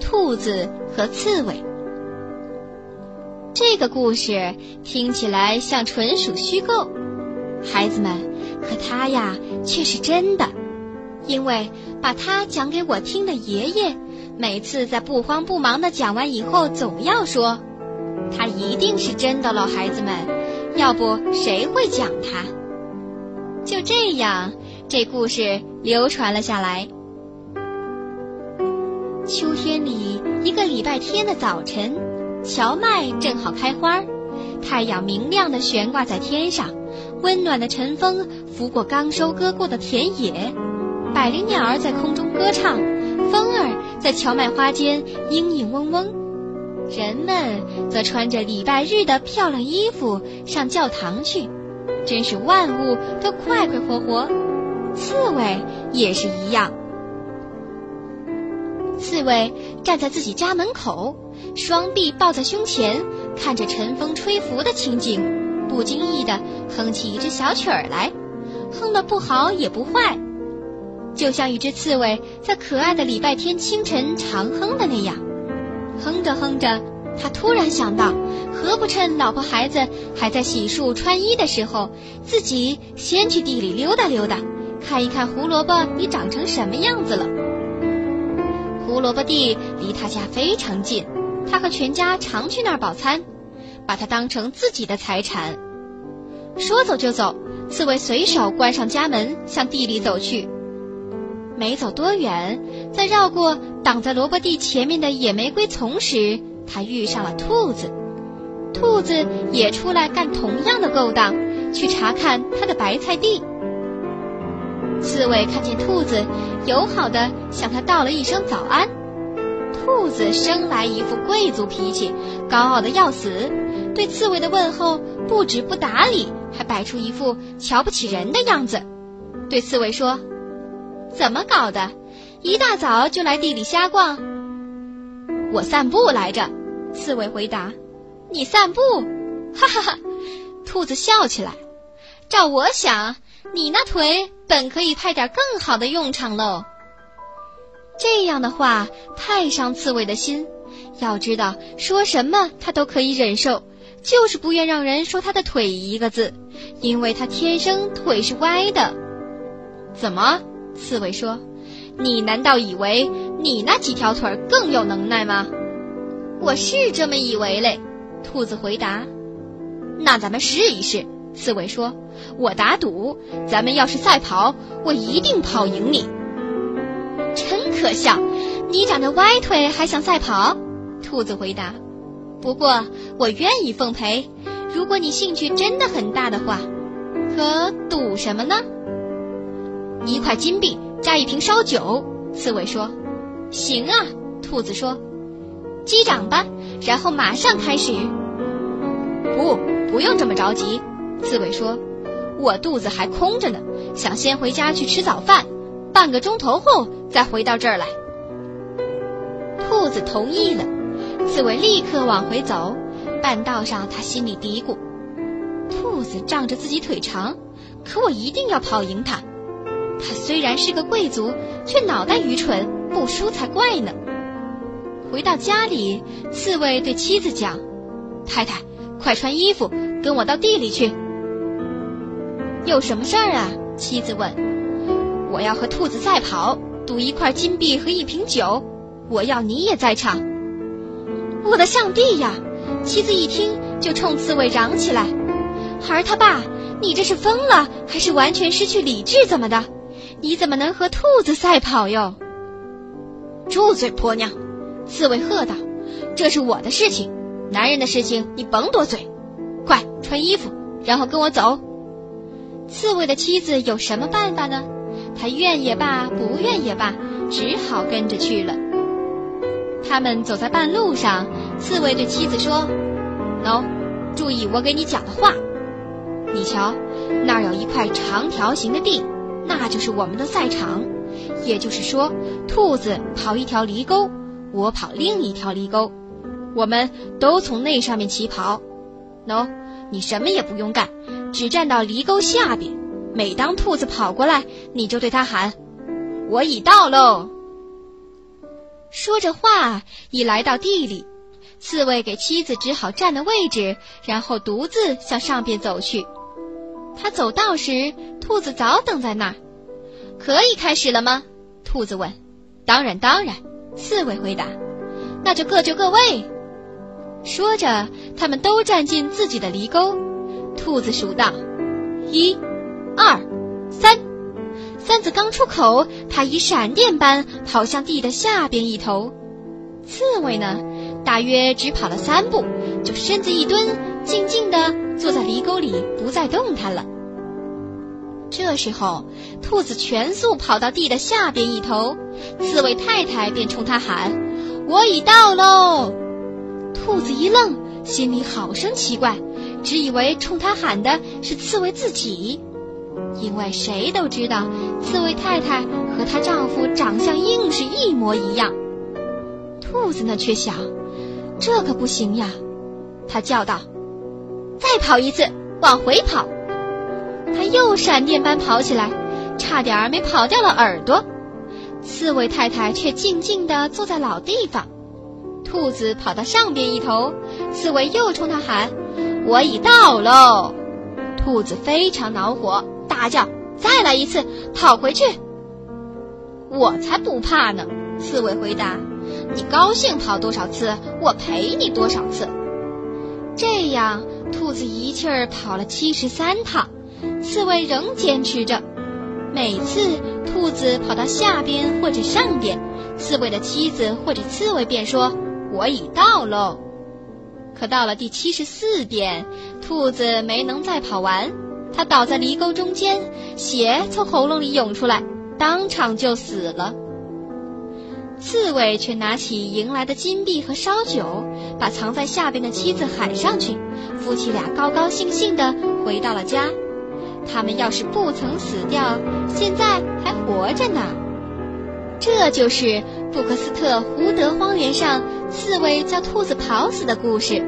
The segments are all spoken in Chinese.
兔子和刺猬。这个故事听起来像纯属虚构，孩子们，可它呀却是真的，因为把它讲给我听的爷爷，每次在不慌不忙的讲完以后，总要说，它一定是真的喽，孩子们，要不谁会讲它？就这样，这故事流传了下来。秋天里一个礼拜天的早晨。荞麦正好开花，太阳明亮的悬挂在天上，温暖的晨风拂过刚收割过的田野，百灵鸟儿在空中歌唱，风儿在荞麦花间嘤嘤嗡嗡，人们则穿着礼拜日的漂亮衣服上教堂去，真是万物都快快活活。刺猬也是一样，刺猬站在自己家门口。双臂抱在胸前，看着晨风吹拂的情景，不经意地哼起一支小曲儿来，哼得不好也不坏，就像一只刺猬在可爱的礼拜天清晨常哼的那样。哼着哼着，他突然想到，何不趁老婆孩子还在洗漱穿衣的时候，自己先去地里溜达溜达，看一看胡萝卜已长成什么样子了。萝卜地离他家非常近。他和全家常去那儿饱餐，把它当成自己的财产。说走就走，刺猬随手关上家门，向地里走去。没走多远，在绕过挡在萝卜地前面的野玫瑰丛时，他遇上了兔子。兔子也出来干同样的勾当，去查看他的白菜地。刺猬看见兔子，友好的向他道了一声早安。兔子生来一副贵族脾气，高傲的要死，对刺猬的问候不止不打理，还摆出一副瞧不起人的样子，对刺猬说：“怎么搞的？一大早就来地里瞎逛？”“我散步来着。”刺猬回答。“你散步？”哈哈哈！兔子笑起来。照我想，你那腿本可以派点更好的用场喽。这样的话太伤刺猬的心。要知道，说什么他都可以忍受，就是不愿让人说他的腿一个字，因为他天生腿是歪的。怎么？刺猬说：“你难道以为你那几条腿更有能耐吗？”我是这么以为嘞。兔子回答：“那咱们试一试。”刺猬说：“我打赌，咱们要是赛跑，我一定跑赢你。”真可笑！你长着歪腿还想赛跑？兔子回答。不过我愿意奉陪，如果你兴趣真的很大的话。可赌什么呢？一块金币加一瓶烧酒。刺猬说。行啊，兔子说。击掌吧，然后马上开始。不，不用这么着急。刺猬说。我肚子还空着呢，想先回家去吃早饭。半个钟头后再回到这儿来。兔子同意了，刺猬立刻往回走。半道上，他心里嘀咕：“兔子仗着自己腿长，可我一定要跑赢它。他虽然是个贵族，却脑袋愚蠢，不输才怪呢。”回到家里，刺猬对妻子讲：“太太，快穿衣服，跟我到地里去。”有什么事儿啊？妻子问。我要和兔子赛跑，赌一块金币和一瓶酒。我要你也在场。我的上帝呀！妻子一听就冲刺猬嚷起来：“孩儿他爸，你这是疯了，还是完全失去理智？怎么的？你怎么能和兔子赛跑哟？”住嘴，婆娘！刺猬喝道：“这是我的事情，男人的事情你甭多嘴。快穿衣服，然后跟我走。”刺猬的妻子有什么办法呢？他愿也罢，不愿也罢，只好跟着去了。他们走在半路上，刺猬对妻子说：“喏，注意我给你讲的话。你瞧，那儿有一块长条形的地，那就是我们的赛场。也就是说，兔子跑一条犁沟，我跑另一条犁沟，我们都从那上面起跑。喏，你什么也不用干，只站到犁沟下边。”每当兔子跑过来，你就对它喊：“我已到喽。”说着话，已来到地里。刺猬给妻子指好站的位置，然后独自向上边走去。他走道时，兔子早等在那儿。可以开始了吗？兔子问。当然，当然。刺猬回答。那就各就各位。说着，他们都站进自己的犁沟。兔子数道：一、二、三。三字刚出口，他以闪电般跑向地的下边一头。刺猬呢？大约只跑了三步，就身子一蹲，静静地坐在犁沟里，不再动弹了。这时候，兔子全速跑到地的下边一头，刺猬太太便冲他喊：“我已到喽！”兔子一愣，心里好生奇怪，只以为冲他喊的是刺猬自己，因为谁都知道刺猬太太和她丈夫长相硬是一模一样。兔子呢，却想。这可不行呀！他叫道：“再跑一次，往回跑！”他又闪电般跑起来，差点儿没跑掉了耳朵。刺猬太太却静静地坐在老地方。兔子跑到上边一头，刺猬又冲他喊：“我已到喽！”兔子非常恼火，大叫：“再来一次，跑回去！”我才不怕呢！刺猬回答。你高兴跑多少次，我陪你多少次。这样，兔子一气儿跑了七十三趟，刺猬仍坚持着。每次兔子跑到下边或者上边，刺猬的妻子或者刺猬便说：“我已到喽。”可到了第七十四遍，兔子没能再跑完，它倒在犁沟中间，血从喉咙里涌出来，当场就死了。刺猬却拿起迎来的金币和烧酒，把藏在下边的妻子喊上去。夫妻俩高高兴兴地回到了家。他们要是不曾死掉，现在还活着呢。这就是布克斯特胡德荒原上刺猬叫兔子跑死的故事。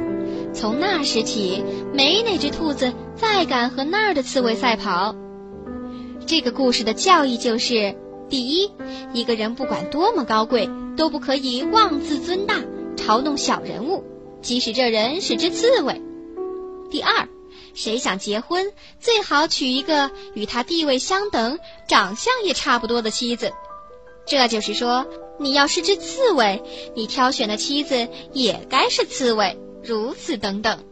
从那时起，没哪只兔子再敢和那儿的刺猬赛跑。这个故事的教义就是。第一，一个人不管多么高贵，都不可以妄自尊大，嘲弄小人物，即使这人是只刺猬。第二，谁想结婚，最好娶一个与他地位相等、长相也差不多的妻子。这就是说，你要是只刺猬，你挑选的妻子也该是刺猬。如此等等。